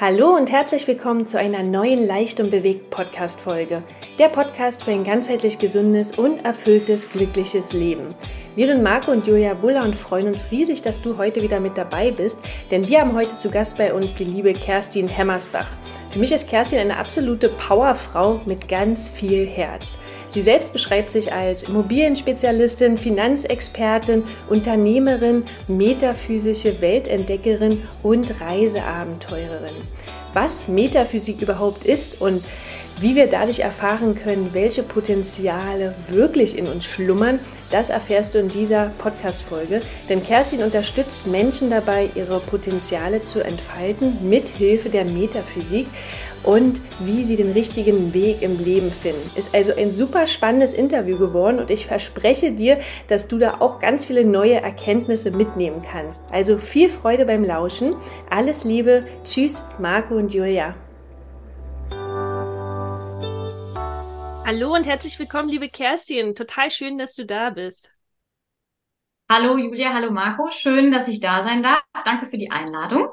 Hallo und herzlich willkommen zu einer neuen Leicht und bewegt Podcast Folge. Der Podcast für ein ganzheitlich gesundes und erfülltes, glückliches Leben. Wir sind Marco und Julia Buller und freuen uns riesig, dass du heute wieder mit dabei bist, denn wir haben heute zu Gast bei uns die liebe Kerstin Hemmersbach. Für mich ist Kerstin eine absolute Powerfrau mit ganz viel Herz. Sie selbst beschreibt sich als Immobilienspezialistin, Finanzexpertin, Unternehmerin, metaphysische Weltentdeckerin und Reiseabenteurerin. Was Metaphysik überhaupt ist und wie wir dadurch erfahren können, welche Potenziale wirklich in uns schlummern, das erfährst du in dieser Podcast-Folge. Denn Kerstin unterstützt Menschen dabei, ihre Potenziale zu entfalten mit Hilfe der Metaphysik und wie sie den richtigen Weg im Leben finden. Ist also ein super spannendes Interview geworden und ich verspreche dir, dass du da auch ganz viele neue Erkenntnisse mitnehmen kannst. Also viel Freude beim Lauschen. Alles Liebe. Tschüss, Marco und Julia. Hallo und herzlich willkommen, liebe Kerstin. Total schön, dass du da bist. Hallo Julia, hallo Marco. Schön, dass ich da sein darf. Danke für die Einladung.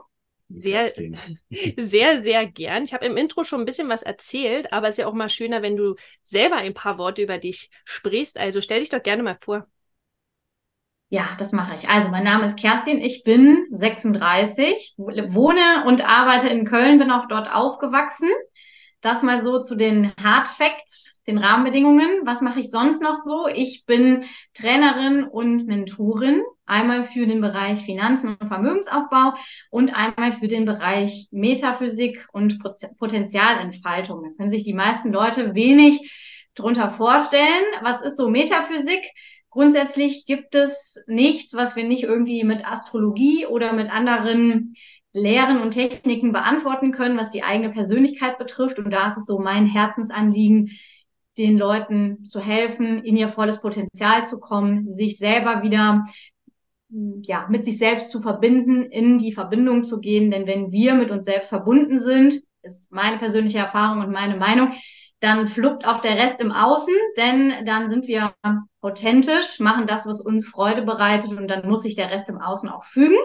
Sehr, sehr, sehr gern. Ich habe im Intro schon ein bisschen was erzählt, aber es ist ja auch mal schöner, wenn du selber ein paar Worte über dich sprichst. Also stell dich doch gerne mal vor. Ja, das mache ich. Also, mein Name ist Kerstin. Ich bin 36, wohne und arbeite in Köln, bin auch dort aufgewachsen. Das mal so zu den Hard Facts, den Rahmenbedingungen. Was mache ich sonst noch so? Ich bin Trainerin und Mentorin Einmal für den Bereich Finanzen und Vermögensaufbau und einmal für den Bereich Metaphysik und Potenzialentfaltung. Da können sich die meisten Leute wenig drunter vorstellen. Was ist so Metaphysik? Grundsätzlich gibt es nichts, was wir nicht irgendwie mit Astrologie oder mit anderen Lehren und Techniken beantworten können, was die eigene Persönlichkeit betrifft. Und da ist es so mein Herzensanliegen, den Leuten zu helfen, in ihr volles Potenzial zu kommen, sich selber wieder ja, mit sich selbst zu verbinden, in die Verbindung zu gehen. Denn wenn wir mit uns selbst verbunden sind, ist meine persönliche Erfahrung und meine Meinung, dann fluppt auch der Rest im Außen, denn dann sind wir authentisch, machen das, was uns Freude bereitet und dann muss sich der Rest im Außen auch fügen.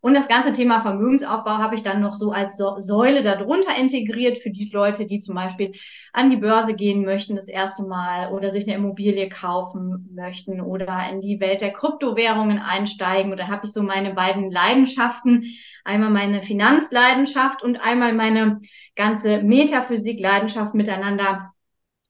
Und das ganze Thema Vermögensaufbau habe ich dann noch so als Säule darunter integriert für die Leute, die zum Beispiel an die Börse gehen möchten das erste Mal oder sich eine Immobilie kaufen möchten oder in die Welt der Kryptowährungen einsteigen. Oder habe ich so meine beiden Leidenschaften, einmal meine Finanzleidenschaft und einmal meine ganze Metaphysik-Leidenschaft miteinander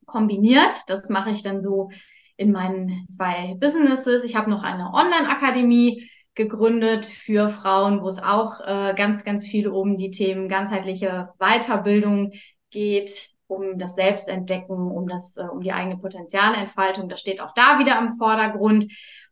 kombiniert. Das mache ich dann so in meinen zwei Businesses. Ich habe noch eine Online-Akademie gegründet für Frauen, wo es auch äh, ganz, ganz viel um die Themen ganzheitliche Weiterbildung geht, um das Selbstentdecken, um das, äh, um die eigene Potenzialentfaltung. Das steht auch da wieder im Vordergrund.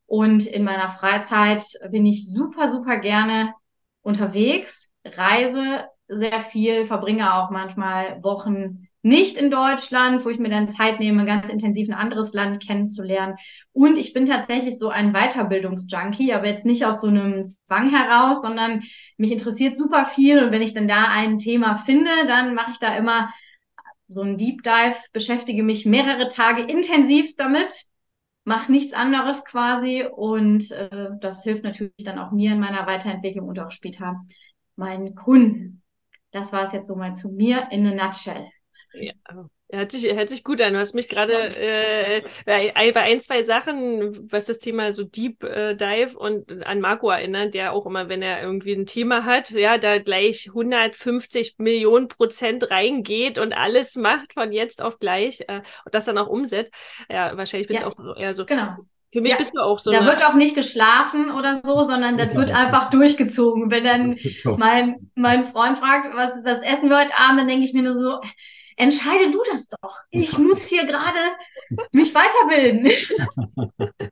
Und in meiner Freizeit bin ich super, super gerne unterwegs, reise sehr viel, verbringe auch manchmal Wochen nicht in Deutschland, wo ich mir dann Zeit nehme, ganz intensiv ein anderes Land kennenzulernen. Und ich bin tatsächlich so ein Weiterbildungsjunkie, aber jetzt nicht aus so einem Zwang heraus, sondern mich interessiert super viel. Und wenn ich dann da ein Thema finde, dann mache ich da immer so ein Deep Dive, beschäftige mich mehrere Tage intensivst damit, mache nichts anderes quasi. Und äh, das hilft natürlich dann auch mir in meiner Weiterentwicklung und auch später meinen Kunden. Das war es jetzt so mal zu mir in a nutshell. Ja. Hört sich, hört sich gut an. Du hast mich gerade äh, bei, bei ein, zwei Sachen, was das Thema so Deep äh, Dive und an Marco erinnert, der auch immer, wenn er irgendwie ein Thema hat, ja, da gleich 150 Millionen Prozent reingeht und alles macht von jetzt auf gleich äh, und das dann auch umsetzt. Ja, wahrscheinlich bist du auch eher so. Genau. Für mich ja, bist du auch so. Da wird auch nicht geschlafen oder so, sondern das wird einfach durchgezogen. Wenn dann mein, mein Freund fragt, was, was essen wir heute Abend, dann denke ich mir nur so, entscheide du das doch. Ich muss hier gerade mich weiterbilden.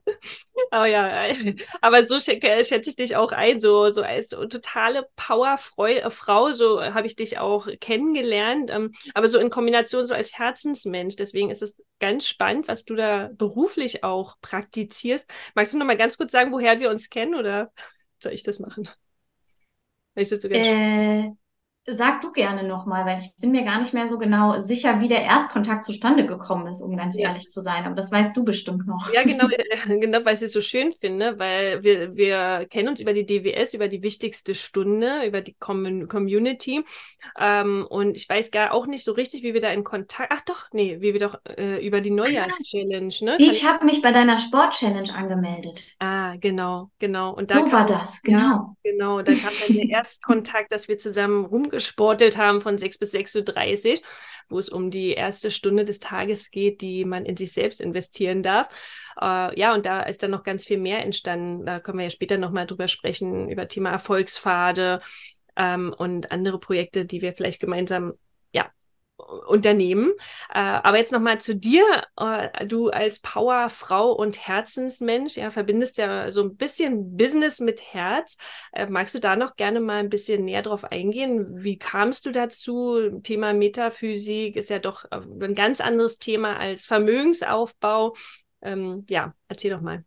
Oh ja, aber so schätze ich dich auch ein, so, so als totale Powerfrau, so habe ich dich auch kennengelernt, ähm, aber so in Kombination so als Herzensmensch. Deswegen ist es ganz spannend, was du da beruflich auch praktizierst. Magst du noch mal ganz kurz sagen, woher wir uns kennen oder soll ich das machen? Ich das so äh, sag du gerne nochmal, weil ich bin mir gar nicht mehr so genau sicher, wie der Erstkontakt zustande gekommen ist, um ganz ja. ehrlich zu sein. Aber das weißt du bestimmt noch. Ja, genau, genau weil ich es so schön finde, weil wir, wir kennen uns über die DWS, über die wichtigste Stunde, über die Com Community. Ähm, und ich weiß gar auch nicht so richtig, wie wir da in Kontakt. Ach doch, nee, wie wir doch äh, über die Neujahrs-Challenge, ne? Ich habe mich bei deiner Sport-Challenge angemeldet. Ah, genau, genau. Und da so kam, war das, genau. Ja, genau, da kam dann der Erstkontakt, dass wir zusammen rumgekommen gesportelt haben von 6 bis 6.30 Uhr, wo es um die erste Stunde des Tages geht, die man in sich selbst investieren darf. Äh, ja, und da ist dann noch ganz viel mehr entstanden. Da können wir ja später nochmal drüber sprechen, über Thema Erfolgspfade ähm, und andere Projekte, die wir vielleicht gemeinsam Unternehmen. Äh, aber jetzt nochmal zu dir. Äh, du als Powerfrau und Herzensmensch, ja, verbindest ja so ein bisschen Business mit Herz. Äh, magst du da noch gerne mal ein bisschen näher drauf eingehen? Wie kamst du dazu? Thema Metaphysik ist ja doch ein ganz anderes Thema als Vermögensaufbau. Ähm, ja, erzähl doch mal.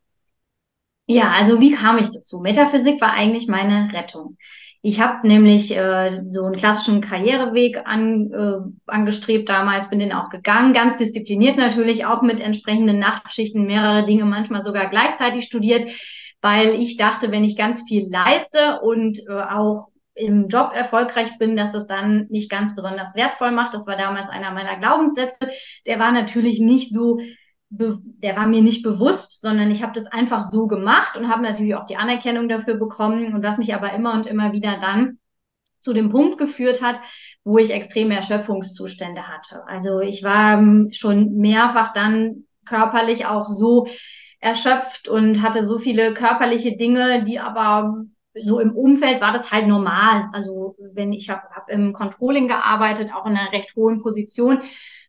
Ja, also wie kam ich dazu? Metaphysik war eigentlich meine Rettung. Ich habe nämlich äh, so einen klassischen Karriereweg an, äh, angestrebt damals, bin den auch gegangen, ganz diszipliniert natürlich, auch mit entsprechenden Nachtschichten, mehrere Dinge, manchmal sogar gleichzeitig studiert, weil ich dachte, wenn ich ganz viel leiste und äh, auch im Job erfolgreich bin, dass es dann mich ganz besonders wertvoll macht. Das war damals einer meiner Glaubenssätze. Der war natürlich nicht so der war mir nicht bewusst, sondern ich habe das einfach so gemacht und habe natürlich auch die Anerkennung dafür bekommen und was mich aber immer und immer wieder dann zu dem Punkt geführt hat, wo ich extreme Erschöpfungszustände hatte. Also ich war ähm, schon mehrfach dann körperlich auch so erschöpft und hatte so viele körperliche Dinge, die aber so im Umfeld war das halt normal. Also wenn ich habe hab im Controlling gearbeitet, auch in einer recht hohen Position,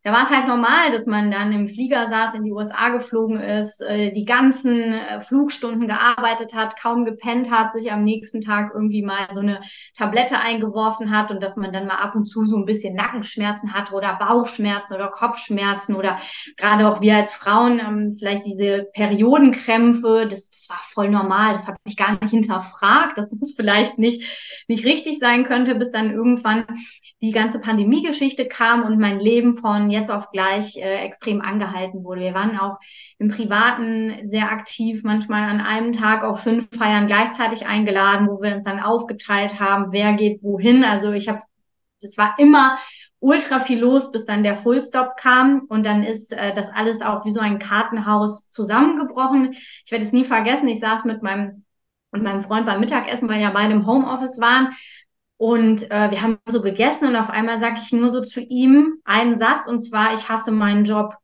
da war es halt normal, dass man dann im Flieger saß, in die USA geflogen ist, äh, die ganzen äh, Flugstunden gearbeitet hat, kaum gepennt hat, sich am nächsten Tag irgendwie mal so eine Tablette eingeworfen hat und dass man dann mal ab und zu so ein bisschen Nackenschmerzen hatte oder Bauchschmerzen oder Kopfschmerzen oder gerade auch wir als Frauen ähm, vielleicht diese Periodenkrämpfe, das, das war voll normal, das habe ich gar nicht hinterfragt, dass das vielleicht nicht, nicht richtig sein könnte, bis dann irgendwann die ganze Pandemie-Geschichte kam und mein Leben von jetzt auf gleich äh, extrem angehalten wurde. Wir waren auch im Privaten sehr aktiv, manchmal an einem Tag auch fünf Feiern gleichzeitig eingeladen, wo wir uns dann aufgeteilt haben, wer geht wohin. Also ich habe, das war immer ultra viel los, bis dann der Fullstop kam und dann ist äh, das alles auch wie so ein Kartenhaus zusammengebrochen. Ich werde es nie vergessen. Ich saß mit meinem und meinem Freund beim Mittagessen, weil ja beide im Homeoffice waren und äh, wir haben so gegessen und auf einmal sage ich nur so zu ihm einen Satz und zwar, ich hasse meinen Job.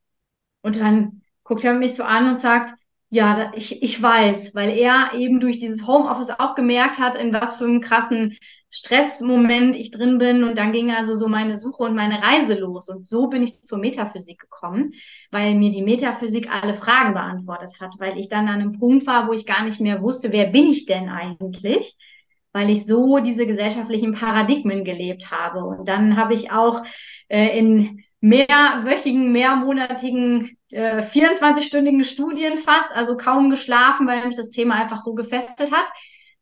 Und dann guckt er mich so an und sagt, ja, ich, ich weiß, weil er eben durch dieses Homeoffice auch gemerkt hat, in was für einem krassen Stressmoment ich drin bin. Und dann ging also so meine Suche und meine Reise los. Und so bin ich zur Metaphysik gekommen, weil mir die Metaphysik alle Fragen beantwortet hat, weil ich dann an einem Punkt war, wo ich gar nicht mehr wusste, wer bin ich denn eigentlich? Weil ich so diese gesellschaftlichen Paradigmen gelebt habe. Und dann habe ich auch äh, in mehrwöchigen, mehrmonatigen, äh, 24-stündigen Studien fast, also kaum geschlafen, weil mich das Thema einfach so gefesselt hat.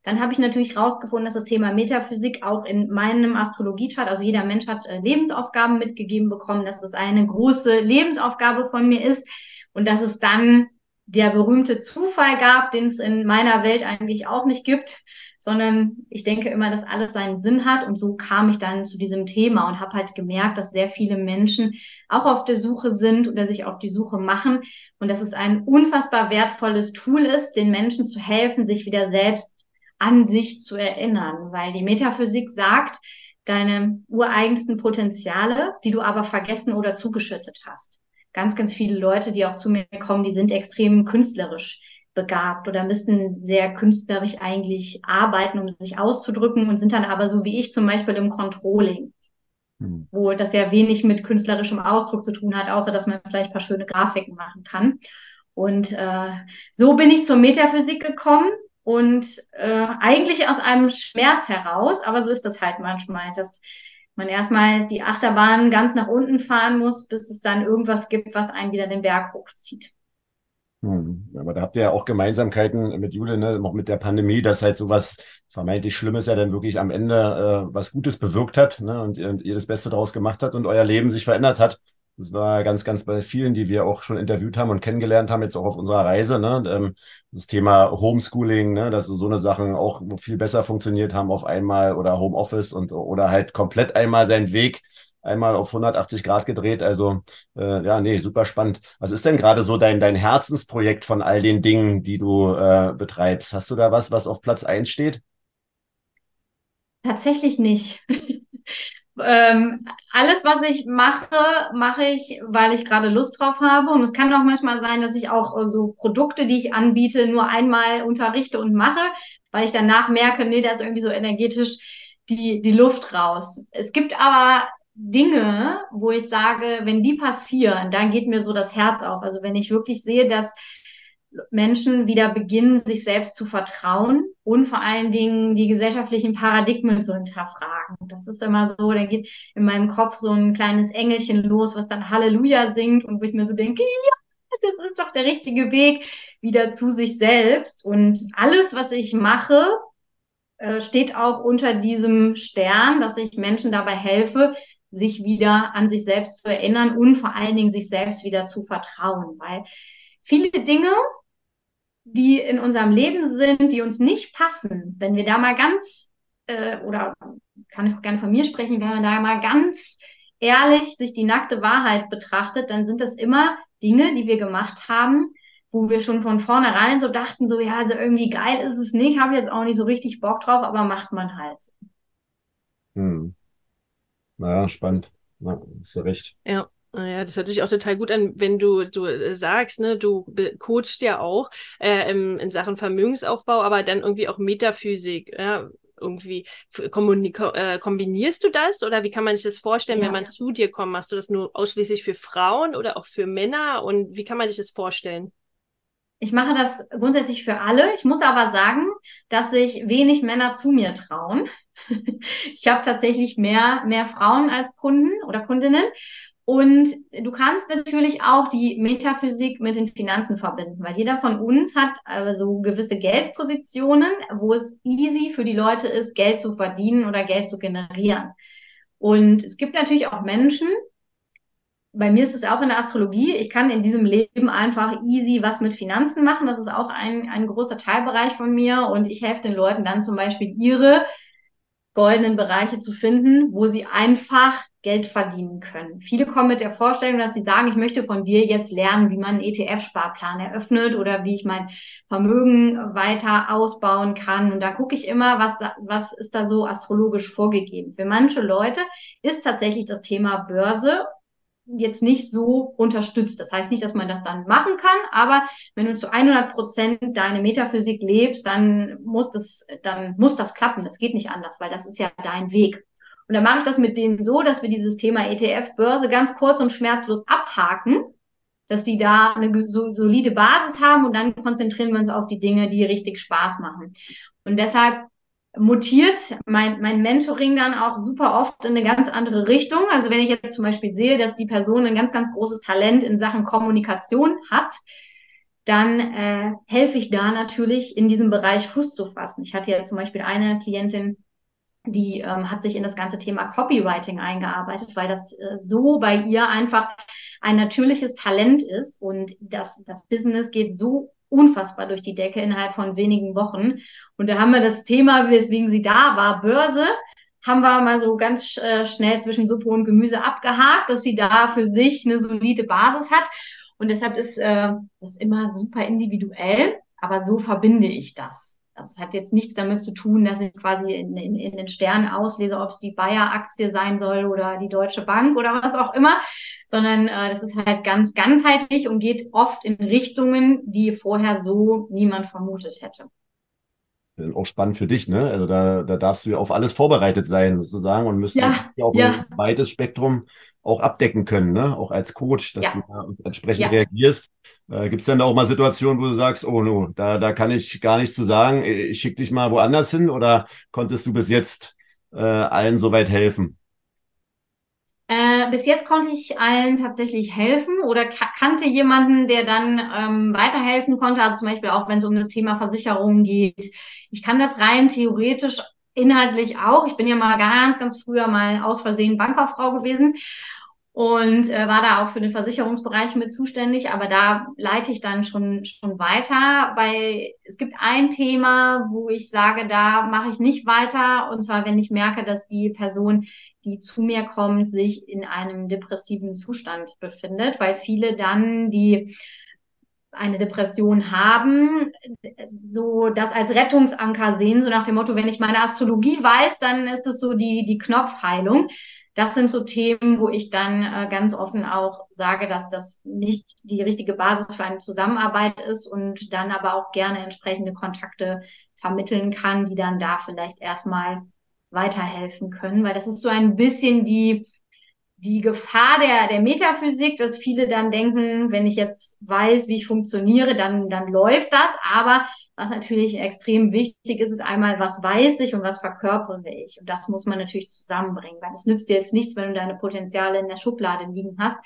Dann habe ich natürlich rausgefunden, dass das Thema Metaphysik auch in meinem Astrologiechart, also jeder Mensch hat äh, Lebensaufgaben mitgegeben bekommen, dass das eine große Lebensaufgabe von mir ist und dass es dann der berühmte Zufall gab, den es in meiner Welt eigentlich auch nicht gibt, sondern ich denke immer, dass alles seinen Sinn hat. Und so kam ich dann zu diesem Thema und habe halt gemerkt, dass sehr viele Menschen auch auf der Suche sind oder sich auf die Suche machen und dass es ein unfassbar wertvolles Tool ist, den Menschen zu helfen, sich wieder selbst an sich zu erinnern, weil die Metaphysik sagt, deine ureigensten Potenziale, die du aber vergessen oder zugeschüttet hast. Ganz, ganz viele Leute, die auch zu mir kommen, die sind extrem künstlerisch begabt oder müssten sehr künstlerisch eigentlich arbeiten, um sich auszudrücken und sind dann aber so wie ich zum Beispiel im Controlling, hm. wo das ja wenig mit künstlerischem Ausdruck zu tun hat, außer dass man vielleicht ein paar schöne Grafiken machen kann. Und äh, so bin ich zur Metaphysik gekommen und äh, eigentlich aus einem Schmerz heraus, aber so ist das halt manchmal, dass man erstmal die Achterbahn ganz nach unten fahren muss, bis es dann irgendwas gibt, was einen wieder den Berg hochzieht. Hm. Aber da habt ihr ja auch Gemeinsamkeiten mit Jule, ne? noch mit der Pandemie, dass halt sowas vermeintlich Schlimmes ja dann wirklich am Ende äh, was Gutes bewirkt hat ne? und, und ihr das Beste daraus gemacht hat und euer Leben sich verändert hat. Das war ganz, ganz bei vielen, die wir auch schon interviewt haben und kennengelernt haben, jetzt auch auf unserer Reise. Ne? Ähm, das Thema Homeschooling, ne? dass so eine Sachen auch viel besser funktioniert haben auf einmal oder Homeoffice und oder halt komplett einmal seinen Weg einmal auf 180 Grad gedreht. Also äh, ja, nee, super spannend. Was ist denn gerade so dein, dein Herzensprojekt von all den Dingen, die du äh, betreibst? Hast du da was, was auf Platz eins steht? Tatsächlich nicht. Ähm, alles, was ich mache, mache ich, weil ich gerade Lust drauf habe. Und es kann auch manchmal sein, dass ich auch äh, so Produkte, die ich anbiete, nur einmal unterrichte und mache, weil ich danach merke, nee, da ist irgendwie so energetisch die, die Luft raus. Es gibt aber Dinge, wo ich sage, wenn die passieren, dann geht mir so das Herz auf. Also wenn ich wirklich sehe, dass Menschen wieder beginnen, sich selbst zu vertrauen und vor allen Dingen die gesellschaftlichen Paradigmen zu hinterfragen. Das ist immer so, da geht in meinem Kopf so ein kleines Engelchen los, was dann Halleluja singt und wo ich mir so denke, ja, das ist doch der richtige Weg wieder zu sich selbst. Und alles, was ich mache, äh, steht auch unter diesem Stern, dass ich Menschen dabei helfe, sich wieder an sich selbst zu erinnern und vor allen Dingen sich selbst wieder zu vertrauen, weil viele Dinge, die in unserem Leben sind, die uns nicht passen, wenn wir da mal ganz, äh, oder kann ich gerne von mir sprechen, wenn man da mal ganz ehrlich sich die nackte Wahrheit betrachtet, dann sind das immer Dinge, die wir gemacht haben, wo wir schon von vornherein so dachten, so ja, also irgendwie geil ist es nicht, habe jetzt auch nicht so richtig Bock drauf, aber macht man halt. Hm. Naja, spannend. Na, hast du recht. Ja. Ja, das hört sich auch total gut an, wenn du, du äh, sagst, ne, du coachst ja auch äh, in, in Sachen Vermögensaufbau, aber dann irgendwie auch Metaphysik. Ja, irgendwie äh, kombinierst du das oder wie kann man sich das vorstellen, ja. wenn man zu dir kommt? Machst du das nur ausschließlich für Frauen oder auch für Männer und wie kann man sich das vorstellen? Ich mache das grundsätzlich für alle. Ich muss aber sagen, dass sich wenig Männer zu mir trauen. Ich habe tatsächlich mehr, mehr Frauen als Kunden oder Kundinnen. Und du kannst natürlich auch die Metaphysik mit den Finanzen verbinden, weil jeder von uns hat also gewisse Geldpositionen, wo es easy für die Leute ist, Geld zu verdienen oder Geld zu generieren. Und es gibt natürlich auch Menschen, bei mir ist es auch in der Astrologie, ich kann in diesem Leben einfach easy was mit Finanzen machen. Das ist auch ein, ein großer Teilbereich von mir. Und ich helfe den Leuten dann zum Beispiel ihre goldenen Bereiche zu finden, wo sie einfach Geld verdienen können. Viele kommen mit der Vorstellung, dass sie sagen, ich möchte von dir jetzt lernen, wie man einen ETF-Sparplan eröffnet oder wie ich mein Vermögen weiter ausbauen kann. Und da gucke ich immer, was, was ist da so astrologisch vorgegeben. Für manche Leute ist tatsächlich das Thema Börse jetzt nicht so unterstützt. Das heißt nicht, dass man das dann machen kann, aber wenn du zu 100 Prozent deine Metaphysik lebst, dann muss das, dann muss das klappen. Das geht nicht anders, weil das ist ja dein Weg. Und dann mache ich das mit denen so, dass wir dieses Thema ETF-Börse ganz kurz und schmerzlos abhaken, dass die da eine solide Basis haben und dann konzentrieren wir uns auf die Dinge, die richtig Spaß machen. Und deshalb mutiert mein, mein Mentoring dann auch super oft in eine ganz andere Richtung. Also wenn ich jetzt zum Beispiel sehe, dass die Person ein ganz, ganz großes Talent in Sachen Kommunikation hat, dann äh, helfe ich da natürlich in diesem Bereich Fuß zu fassen. Ich hatte ja zum Beispiel eine Klientin, die ähm, hat sich in das ganze Thema Copywriting eingearbeitet, weil das äh, so bei ihr einfach ein natürliches Talent ist und das, das Business geht so unfassbar durch die Decke innerhalb von wenigen Wochen. Und da haben wir das Thema, weswegen sie da war, Börse, haben wir mal so ganz äh, schnell zwischen Suppe und Gemüse abgehakt, dass sie da für sich eine solide Basis hat. Und deshalb ist äh, das immer super individuell, aber so verbinde ich das. Das hat jetzt nichts damit zu tun, dass ich quasi in, in, in den Sternen auslese, ob es die Bayer-Aktie sein soll oder die Deutsche Bank oder was auch immer, sondern äh, das ist halt ganz ganzheitlich und geht oft in Richtungen, die vorher so niemand vermutet hätte. Auch spannend für dich, ne? Also da, da darfst du ja auf alles vorbereitet sein, sozusagen, und müsstest ja, auf ja. ein weites Spektrum auch abdecken können, ne? auch als Coach, dass ja. du da entsprechend ja. reagierst. Äh, Gibt es denn da auch mal Situationen, wo du sagst, oh no, da, da kann ich gar nichts zu sagen, ich schicke dich mal woanders hin oder konntest du bis jetzt äh, allen soweit helfen? Äh, bis jetzt konnte ich allen tatsächlich helfen oder kannte jemanden, der dann ähm, weiterhelfen konnte. Also zum Beispiel auch, wenn es um das Thema Versicherungen geht. Ich kann das rein theoretisch inhaltlich auch. Ich bin ja mal ganz, ganz früher mal aus Versehen Bankkauffrau gewesen und äh, war da auch für den Versicherungsbereich mit zuständig, aber da leite ich dann schon schon weiter, weil es gibt ein Thema, wo ich sage, da mache ich nicht weiter und zwar wenn ich merke, dass die Person, die zu mir kommt, sich in einem depressiven Zustand befindet, weil viele dann die eine Depression haben, so das als Rettungsanker sehen, so nach dem Motto, wenn ich meine Astrologie weiß, dann ist es so die die Knopfheilung. Das sind so Themen, wo ich dann äh, ganz offen auch sage, dass das nicht die richtige Basis für eine Zusammenarbeit ist und dann aber auch gerne entsprechende Kontakte vermitteln kann, die dann da vielleicht erstmal weiterhelfen können, weil das ist so ein bisschen die die Gefahr der, der Metaphysik, dass viele dann denken, wenn ich jetzt weiß, wie ich funktioniere, dann, dann läuft das. Aber was natürlich extrem wichtig ist, ist einmal, was weiß ich und was verkörpere ich. Und das muss man natürlich zusammenbringen, weil es nützt dir jetzt nichts, wenn du deine Potenziale in der Schublade liegen hast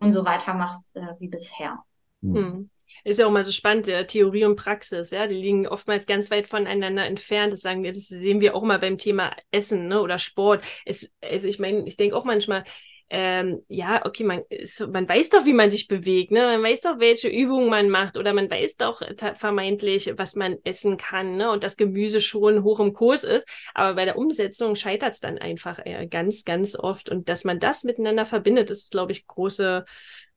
und so weitermachst äh, wie bisher. Hm. Ist ja auch mal so spannend, ja, Theorie und Praxis, ja, die liegen oftmals ganz weit voneinander entfernt. Das sagen wir, das sehen wir auch mal beim Thema Essen, ne, oder Sport. Es, also ich meine, ich denke auch manchmal, ähm, ja, okay, man, man weiß doch, wie man sich bewegt, ne? Man weiß doch, welche Übungen man macht oder man weiß doch vermeintlich, was man essen kann, ne? Und das Gemüse schon hoch im Kurs ist. Aber bei der Umsetzung scheitert es dann einfach äh, ganz, ganz oft. Und dass man das miteinander verbindet, ist, glaube ich, große,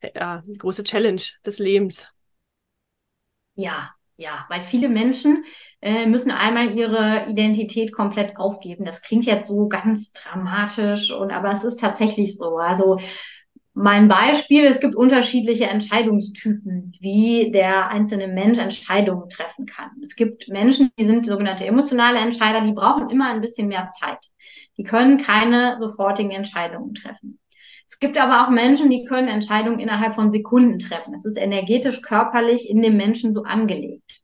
äh, große Challenge des Lebens. Ja, ja, weil viele Menschen äh, müssen einmal ihre Identität komplett aufgeben. Das klingt jetzt so ganz dramatisch und aber es ist tatsächlich so. Also mein Beispiel, es gibt unterschiedliche Entscheidungstypen, wie der einzelne Mensch Entscheidungen treffen kann. Es gibt Menschen, die sind sogenannte emotionale Entscheider, die brauchen immer ein bisschen mehr Zeit. Die können keine sofortigen Entscheidungen treffen. Es gibt aber auch Menschen, die können Entscheidungen innerhalb von Sekunden treffen. Es ist energetisch, körperlich in dem Menschen so angelegt.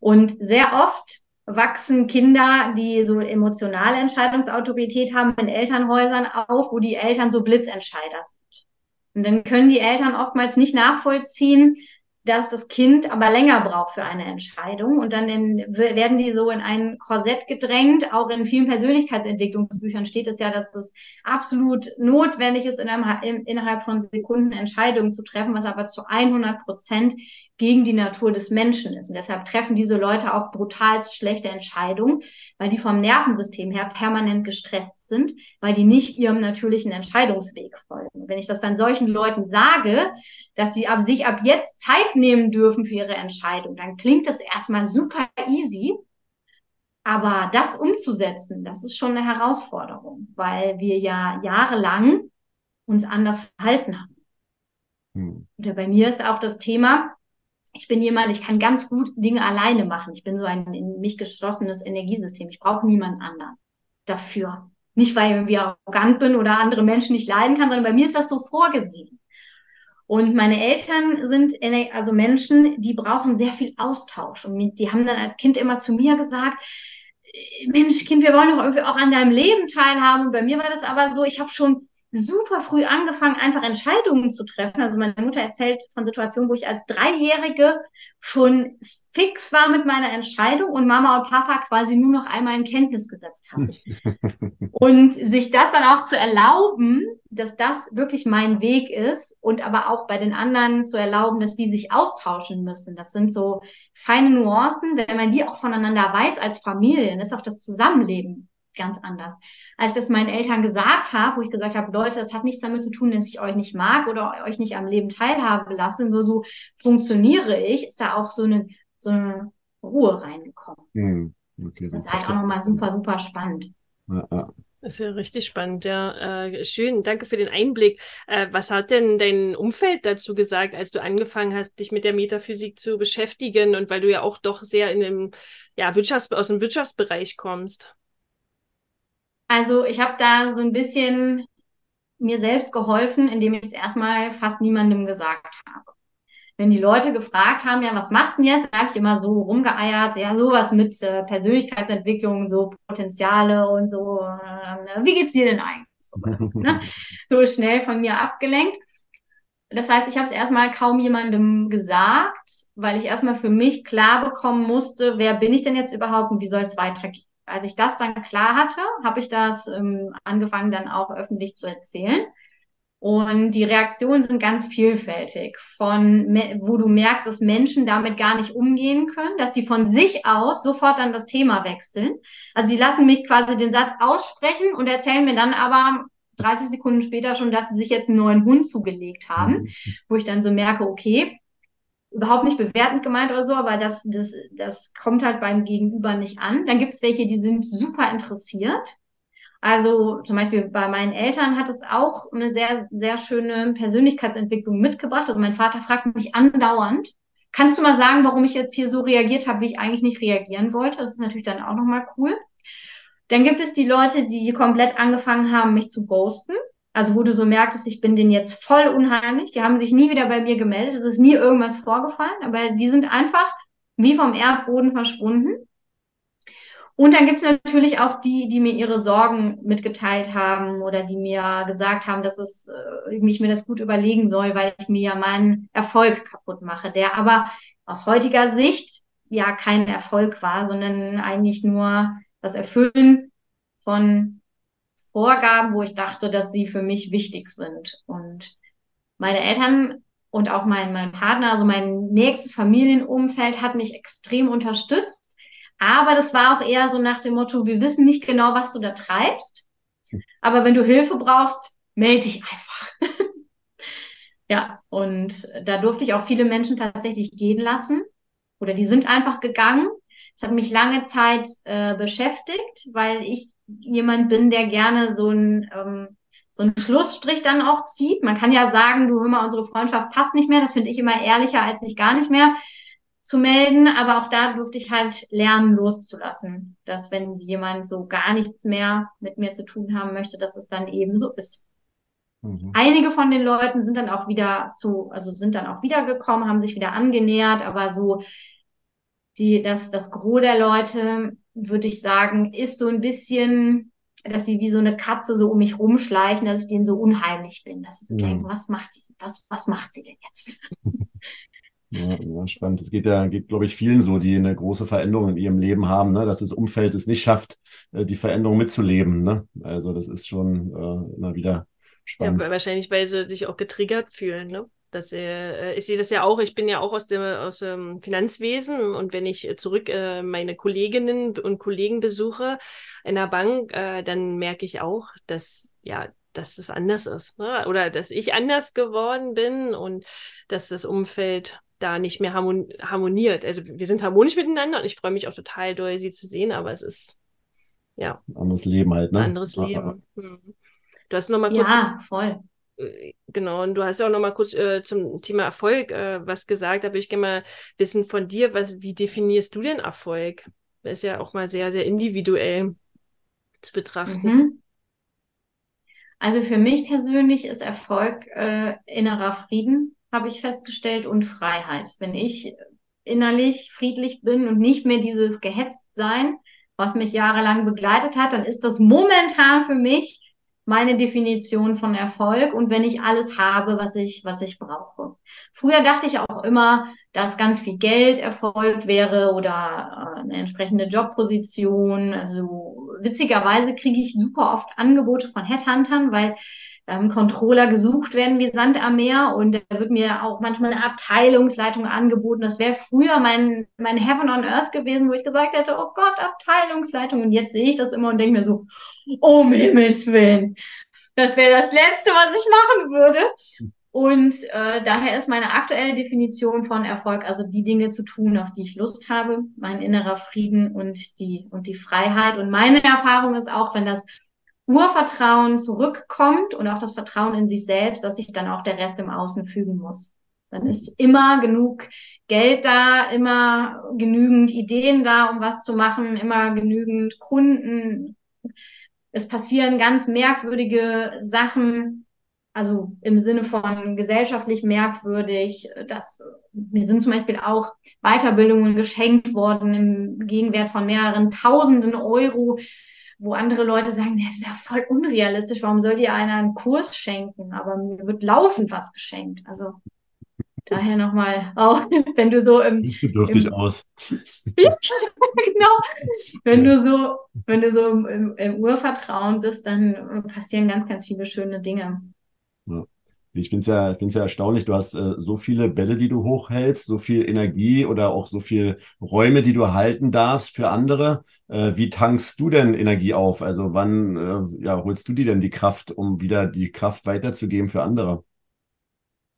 Und sehr oft wachsen Kinder, die so emotionale Entscheidungsautorität haben, in Elternhäusern auf, wo die Eltern so Blitzentscheider sind. Und dann können die Eltern oftmals nicht nachvollziehen, dass das Kind aber länger braucht für eine Entscheidung. Und dann in, werden die so in ein Korsett gedrängt. Auch in vielen Persönlichkeitsentwicklungsbüchern steht es ja, dass das absolut notwendig ist, in einem, innerhalb von Sekunden Entscheidungen zu treffen, was aber zu 100 Prozent gegen die Natur des Menschen ist. Und deshalb treffen diese Leute auch brutal schlechte Entscheidungen, weil die vom Nervensystem her permanent gestresst sind, weil die nicht ihrem natürlichen Entscheidungsweg folgen. Wenn ich das dann solchen Leuten sage, dass die ab sich ab jetzt Zeit nehmen dürfen für ihre Entscheidung, dann klingt das erstmal super easy. Aber das umzusetzen, das ist schon eine Herausforderung, weil wir ja jahrelang uns anders verhalten haben. Hm. Oder bei mir ist auch das Thema, ich bin jemand, ich kann ganz gut Dinge alleine machen. Ich bin so ein in mich geschlossenes Energiesystem. Ich brauche niemanden anderen dafür. Nicht, weil ich irgendwie arrogant bin oder andere Menschen nicht leiden kann, sondern bei mir ist das so vorgesehen. Und meine Eltern sind also Menschen, die brauchen sehr viel Austausch. Und die haben dann als Kind immer zu mir gesagt, Mensch, Kind, wir wollen doch irgendwie auch an deinem Leben teilhaben. Und bei mir war das aber so, ich habe schon super früh angefangen, einfach Entscheidungen zu treffen. Also meine Mutter erzählt von Situationen, wo ich als Dreijährige schon fix war mit meiner Entscheidung und Mama und Papa quasi nur noch einmal in Kenntnis gesetzt haben. und sich das dann auch zu erlauben, dass das wirklich mein Weg ist und aber auch bei den anderen zu erlauben, dass die sich austauschen müssen. Das sind so feine Nuancen. Wenn man die auch voneinander weiß als Familie, dann ist auch das Zusammenleben ganz anders. Als das meinen Eltern gesagt habe, wo ich gesagt habe, Leute, das hat nichts damit zu tun, dass ich euch nicht mag oder euch nicht am Leben teilhaben lasse, so, so funktioniere ich, ist da auch so eine, so eine Ruhe reingekommen. Hm, okay, das ist halt auch nochmal super, super spannend. Ja, ja. Das ist ja richtig spannend, ja. Äh, schön, danke für den Einblick. Äh, was hat denn dein Umfeld dazu gesagt, als du angefangen hast, dich mit der Metaphysik zu beschäftigen und weil du ja auch doch sehr in dem, ja, Wirtschafts aus dem Wirtschaftsbereich kommst? Also ich habe da so ein bisschen mir selbst geholfen, indem ich es erstmal fast niemandem gesagt habe. Wenn die Leute gefragt haben, ja, was machst du denn jetzt, dann habe ich immer so rumgeeiert, ja, sowas mit äh, Persönlichkeitsentwicklung, so Potenziale und so. Äh, wie geht's dir denn eigentlich? sowas, ne? so schnell von mir abgelenkt. Das heißt, ich habe es erstmal kaum jemandem gesagt, weil ich erstmal für mich klar bekommen musste, wer bin ich denn jetzt überhaupt und wie soll es weitergehen. Als ich das dann klar hatte, habe ich das ähm, angefangen dann auch öffentlich zu erzählen. Und die Reaktionen sind ganz vielfältig. Von, wo du merkst, dass Menschen damit gar nicht umgehen können, dass die von sich aus sofort dann das Thema wechseln. Also die lassen mich quasi den Satz aussprechen und erzählen mir dann aber 30 Sekunden später schon, dass sie sich jetzt einen neuen Hund zugelegt haben, mhm. wo ich dann so merke, okay, überhaupt nicht bewertend gemeint oder so, aber das, das, das kommt halt beim Gegenüber nicht an. Dann gibt es welche, die sind super interessiert also zum Beispiel bei meinen Eltern hat es auch eine sehr, sehr schöne Persönlichkeitsentwicklung mitgebracht. Also mein Vater fragt mich andauernd, kannst du mal sagen, warum ich jetzt hier so reagiert habe, wie ich eigentlich nicht reagieren wollte? Das ist natürlich dann auch nochmal cool. Dann gibt es die Leute, die komplett angefangen haben, mich zu ghosten. Also wo du so merkst, ich bin denen jetzt voll unheimlich. Die haben sich nie wieder bei mir gemeldet. Es ist nie irgendwas vorgefallen, aber die sind einfach wie vom Erdboden verschwunden. Und dann gibt es natürlich auch die, die mir ihre Sorgen mitgeteilt haben oder die mir gesagt haben, dass es, äh, ich mir das gut überlegen soll, weil ich mir ja meinen Erfolg kaputt mache, der aber aus heutiger Sicht ja kein Erfolg war, sondern eigentlich nur das Erfüllen von Vorgaben, wo ich dachte, dass sie für mich wichtig sind. Und meine Eltern und auch mein, mein Partner, also mein nächstes Familienumfeld hat mich extrem unterstützt aber das war auch eher so nach dem Motto, wir wissen nicht genau, was du da treibst. Aber wenn du Hilfe brauchst, melde dich einfach. ja, und da durfte ich auch viele Menschen tatsächlich gehen lassen. Oder die sind einfach gegangen. Es hat mich lange Zeit äh, beschäftigt, weil ich jemand bin, der gerne so ein ähm, so einen Schlussstrich dann auch zieht. Man kann ja sagen, du hör mal, unsere Freundschaft passt nicht mehr. Das finde ich immer ehrlicher, als sich gar nicht mehr zu melden, aber auch da durfte ich halt lernen, loszulassen, dass wenn jemand so gar nichts mehr mit mir zu tun haben möchte, dass es dann eben so ist. Mhm. Einige von den Leuten sind dann auch wieder zu, also sind dann auch wiedergekommen, haben sich wieder angenähert, aber so die, das, das Gros der Leute, würde ich sagen, ist so ein bisschen, dass sie wie so eine Katze so um mich rumschleichen, dass ich denen so unheimlich bin, dass ich so mhm. denke, was macht, was, was macht sie denn jetzt? Ja, ja, spannend. Es geht ja, geht, glaube ich, vielen so, die eine große Veränderung in ihrem Leben haben, ne? dass das Umfeld es nicht schafft, äh, die Veränderung mitzuleben. Ne? Also das ist schon äh, immer wieder spannend. Ja, wahrscheinlich, weil sie sich auch getriggert fühlen. Ne? Das, äh, ich sehe das ja auch, ich bin ja auch aus dem, aus dem Finanzwesen und wenn ich zurück äh, meine Kolleginnen und Kollegen besuche in der Bank, äh, dann merke ich auch, dass ja dass es anders ist. Ne? Oder dass ich anders geworden bin und dass das Umfeld da nicht mehr harmoniert. Also wir sind harmonisch miteinander und ich freue mich auch total doll, sie zu sehen, aber es ist ja ein anderes Leben halt, ne? Ein anderes Leben. Hm. Du hast noch mal kurz ja voll genau und du hast ja auch noch mal kurz äh, zum Thema Erfolg äh, was gesagt. Da würde ich gerne mal wissen von dir, was wie definierst du denn Erfolg? Das ist ja auch mal sehr sehr individuell zu betrachten. Mhm. Also für mich persönlich ist Erfolg äh, innerer Frieden habe ich festgestellt, und Freiheit. Wenn ich innerlich friedlich bin und nicht mehr dieses Gehetztsein, was mich jahrelang begleitet hat, dann ist das momentan für mich meine Definition von Erfolg und wenn ich alles habe, was ich, was ich brauche. Früher dachte ich auch immer, dass ganz viel Geld Erfolg wäre oder äh, eine entsprechende Jobposition. Also witzigerweise kriege ich super oft Angebote von Headhuntern, weil ähm, Controller gesucht werden wie Sand am Meer und da wird mir auch manchmal eine Abteilungsleitung angeboten. Das wäre früher mein, mein Heaven on Earth gewesen, wo ich gesagt hätte, oh Gott, Abteilungsleitung. Und jetzt sehe ich das immer und denke mir so, um Himmels Willen, das wäre das Letzte, was ich machen würde. Und äh, daher ist meine aktuelle Definition von Erfolg, also die Dinge zu tun, auf die ich Lust habe, mein innerer Frieden und die, und die Freiheit. Und meine Erfahrung ist auch, wenn das Urvertrauen zurückkommt und auch das Vertrauen in sich selbst, dass sich dann auch der Rest im Außen fügen muss. Dann ist immer genug Geld da, immer genügend Ideen da, um was zu machen, immer genügend Kunden. Es passieren ganz merkwürdige Sachen, also im Sinne von gesellschaftlich merkwürdig. dass mir sind zum Beispiel auch Weiterbildungen geschenkt worden im Gegenwert von mehreren Tausenden Euro wo andere Leute sagen, das ist ja voll unrealistisch, warum soll dir einer einen Kurs schenken? Aber mir wird laufend was geschenkt. Also daher nochmal, auch wenn du so im. Nicht bedürftig im, aus. genau. Wenn du so, wenn du so im, im, Urvertrauen bist, dann passieren ganz, ganz viele schöne Dinge. Ich finde es ja, find's ja erstaunlich, du hast äh, so viele Bälle, die du hochhältst, so viel Energie oder auch so viel Räume, die du halten darfst für andere. Äh, wie tankst du denn Energie auf? Also wann äh, ja, holst du dir denn die Kraft, um wieder die Kraft weiterzugeben für andere?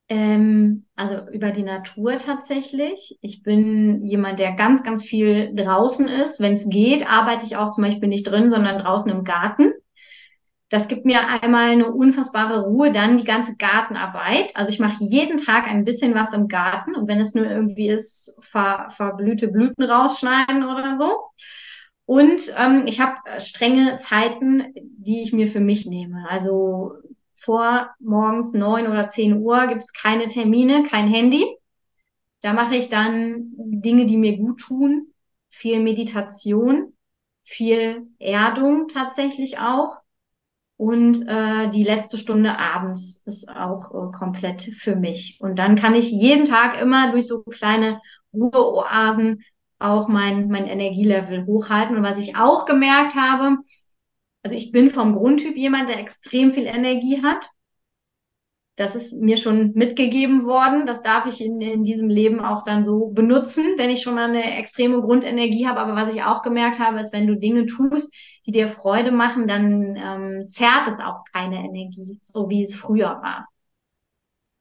Ähm, also über die Natur tatsächlich. Ich bin jemand, der ganz, ganz viel draußen ist. Wenn es geht, arbeite ich auch zum Beispiel nicht drin, sondern draußen im Garten. Das gibt mir einmal eine unfassbare Ruhe, dann die ganze Gartenarbeit. Also ich mache jeden Tag ein bisschen was im Garten und wenn es nur irgendwie ist, ver, verblühte Blüten rausschneiden oder so. Und ähm, ich habe strenge Zeiten, die ich mir für mich nehme. Also vor morgens neun oder zehn Uhr gibt es keine Termine, kein Handy. Da mache ich dann Dinge, die mir gut tun, viel Meditation, viel Erdung tatsächlich auch und äh, die letzte Stunde abends ist auch äh, komplett für mich. Und dann kann ich jeden Tag immer durch so kleine Ruheoasen auch mein, mein Energielevel hochhalten. Und was ich auch gemerkt habe, also ich bin vom Grundtyp jemand, der extrem viel Energie hat. Das ist mir schon mitgegeben worden. Das darf ich in, in diesem Leben auch dann so benutzen, wenn ich schon mal eine extreme Grundenergie habe. Aber was ich auch gemerkt habe, ist, wenn du Dinge tust, die dir Freude machen, dann ähm, zerrt es auch keine Energie, so wie es früher war.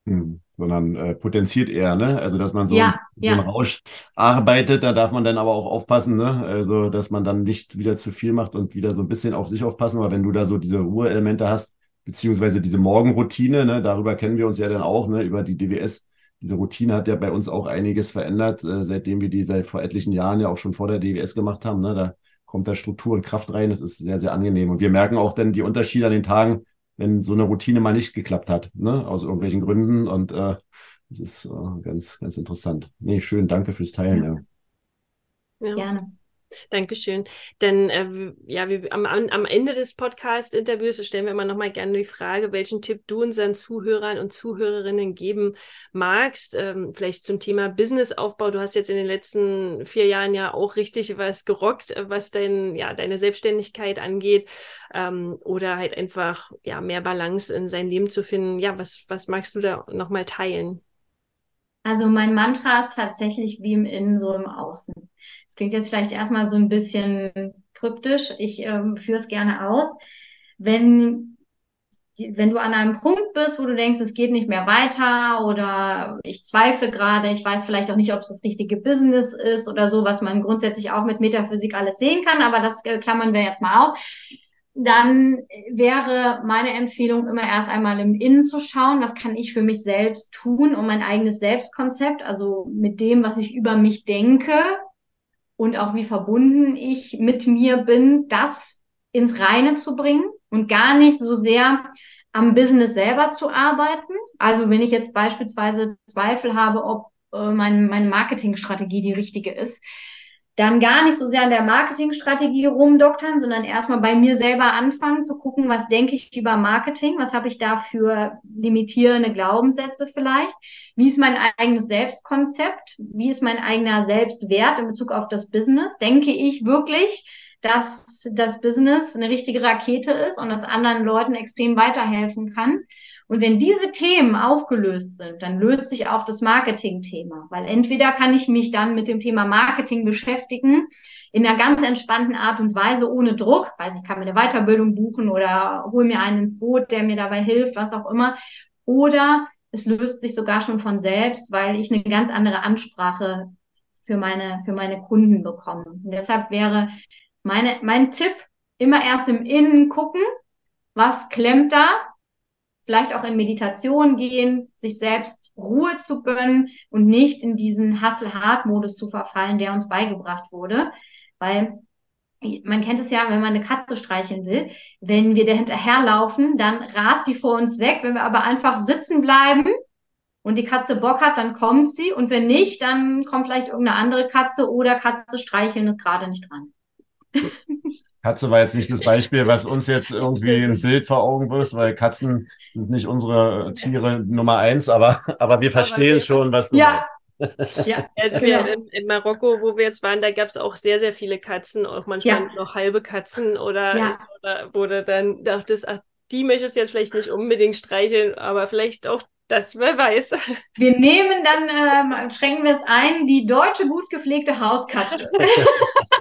Hm, sondern äh, potenziert eher, ne? Also dass man so, ja, so ja. Rausch arbeitet, da darf man dann aber auch aufpassen, ne? Also dass man dann nicht wieder zu viel macht und wieder so ein bisschen auf sich aufpassen, weil wenn du da so diese Ruheelemente hast, beziehungsweise diese Morgenroutine, ne, darüber kennen wir uns ja dann auch, ne, über die DWS. Diese Routine hat ja bei uns auch einiges verändert, äh, seitdem wir die seit vor etlichen Jahren ja auch schon vor der DWS gemacht haben. Ne? Da kommt da Struktur und Kraft rein. Das ist sehr, sehr angenehm. Und wir merken auch dann die Unterschiede an den Tagen, wenn so eine Routine mal nicht geklappt hat, ne? aus irgendwelchen Gründen. Und äh, das ist äh, ganz, ganz interessant. Nee, schön, danke fürs Teilen. Ja. ja. Gerne. Dankeschön. Denn äh, ja, wir, am, am Ende des Podcast-Interviews stellen wir immer noch mal gerne die Frage, welchen Tipp du unseren Zuhörern und Zuhörerinnen geben magst. Ähm, vielleicht zum Thema Businessaufbau. Du hast jetzt in den letzten vier Jahren ja auch richtig was gerockt, äh, was dein, ja, deine Selbstständigkeit angeht. Ähm, oder halt einfach ja, mehr Balance in sein Leben zu finden. Ja, was, was magst du da noch mal teilen? Also mein Mantra ist tatsächlich wie im Innen, so im Außen. Das klingt jetzt vielleicht erstmal so ein bisschen kryptisch. Ich ähm, führe es gerne aus. Wenn, wenn du an einem Punkt bist, wo du denkst, es geht nicht mehr weiter oder ich zweifle gerade, ich weiß vielleicht auch nicht, ob es das richtige Business ist oder so, was man grundsätzlich auch mit Metaphysik alles sehen kann, aber das äh, klammern wir jetzt mal aus dann wäre meine Empfehlung immer erst einmal im Innen zu schauen, was kann ich für mich selbst tun, um mein eigenes Selbstkonzept, also mit dem, was ich über mich denke und auch wie verbunden ich mit mir bin, das ins Reine zu bringen und gar nicht so sehr am Business selber zu arbeiten. Also wenn ich jetzt beispielsweise Zweifel habe, ob äh, mein, meine Marketingstrategie die richtige ist, dann gar nicht so sehr an der Marketingstrategie rumdoktern, sondern erstmal bei mir selber anfangen zu gucken, was denke ich über Marketing, was habe ich da für limitierende Glaubenssätze vielleicht, wie ist mein eigenes Selbstkonzept, wie ist mein eigener Selbstwert in Bezug auf das Business, denke ich wirklich, dass das Business eine richtige Rakete ist und das anderen Leuten extrem weiterhelfen kann. Und wenn diese Themen aufgelöst sind, dann löst sich auch das Marketing-Thema, weil entweder kann ich mich dann mit dem Thema Marketing beschäftigen in einer ganz entspannten Art und Weise ohne Druck, weiß nicht, kann mir eine Weiterbildung buchen oder hol mir einen ins Boot, der mir dabei hilft, was auch immer, oder es löst sich sogar schon von selbst, weil ich eine ganz andere Ansprache für meine, für meine Kunden bekomme. Und deshalb wäre meine, mein Tipp, immer erst im Innen gucken, was klemmt da, vielleicht auch in Meditation gehen, sich selbst Ruhe zu gönnen und nicht in diesen Hustle-Hard-Modus zu verfallen, der uns beigebracht wurde. Weil man kennt es ja, wenn man eine Katze streicheln will, wenn wir der hinterherlaufen, dann rast die vor uns weg. Wenn wir aber einfach sitzen bleiben und die Katze Bock hat, dann kommt sie. Und wenn nicht, dann kommt vielleicht irgendeine andere Katze oder Katze streicheln ist gerade nicht dran. Katze war jetzt nicht das Beispiel, was uns jetzt irgendwie ein Bild vor Augen wirft, weil Katzen sind nicht unsere Tiere Nummer eins, aber, aber wir verstehen aber schon, was du ja. Ja, genau. in, in, Marokko, wo wir jetzt waren, da gab es auch sehr, sehr viele Katzen, auch manchmal ja. noch halbe Katzen oder ja. so, da wurde dann dachtest, ach, die möchtest du jetzt vielleicht nicht unbedingt streicheln, aber vielleicht auch das, wer weiß. Wir nehmen dann, ähm, schränken wir es ein, die deutsche gut gepflegte Hauskatze.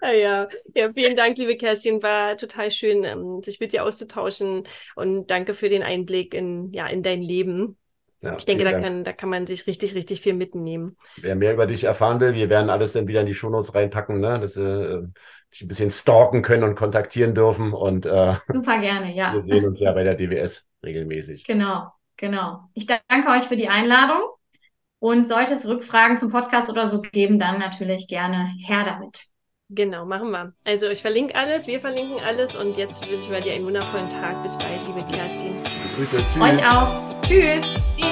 Ah ja, ja, vielen Dank, liebe Kerstin. War total schön, ähm, sich mit dir auszutauschen und danke für den Einblick in, ja, in dein Leben. Ja, ich denke, da kann, da kann man sich richtig, richtig viel mitnehmen. Wer mehr über dich erfahren will, wir werden alles dann wieder in die Shownotes reinpacken, ne? dass sie äh, dich ein bisschen stalken können und kontaktieren dürfen. Und, äh, Super gerne, ja. Wir sehen uns ja bei der DWS regelmäßig. Genau, genau. Ich danke euch für die Einladung. Und sollte es Rückfragen zum Podcast oder so geben, dann natürlich gerne her damit. Genau, machen wir. Also ich verlinke alles, wir verlinken alles und jetzt wünschen wir dir einen wundervollen Tag. Bis bald, liebe Kerstin. Grüße, tschüss. Euch auch. Tschüss. Tschüss.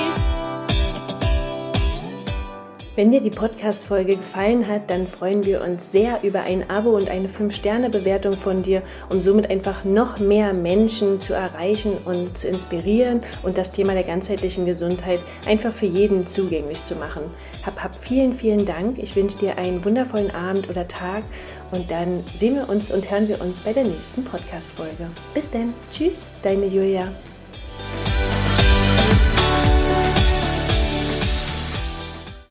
Wenn dir die Podcast-Folge gefallen hat, dann freuen wir uns sehr über ein Abo und eine 5-Sterne-Bewertung von dir, um somit einfach noch mehr Menschen zu erreichen und zu inspirieren und das Thema der ganzheitlichen Gesundheit einfach für jeden zugänglich zu machen. Hab, hab vielen, vielen Dank. Ich wünsche dir einen wundervollen Abend oder Tag und dann sehen wir uns und hören wir uns bei der nächsten Podcast-Folge. Bis dann. Tschüss, deine Julia.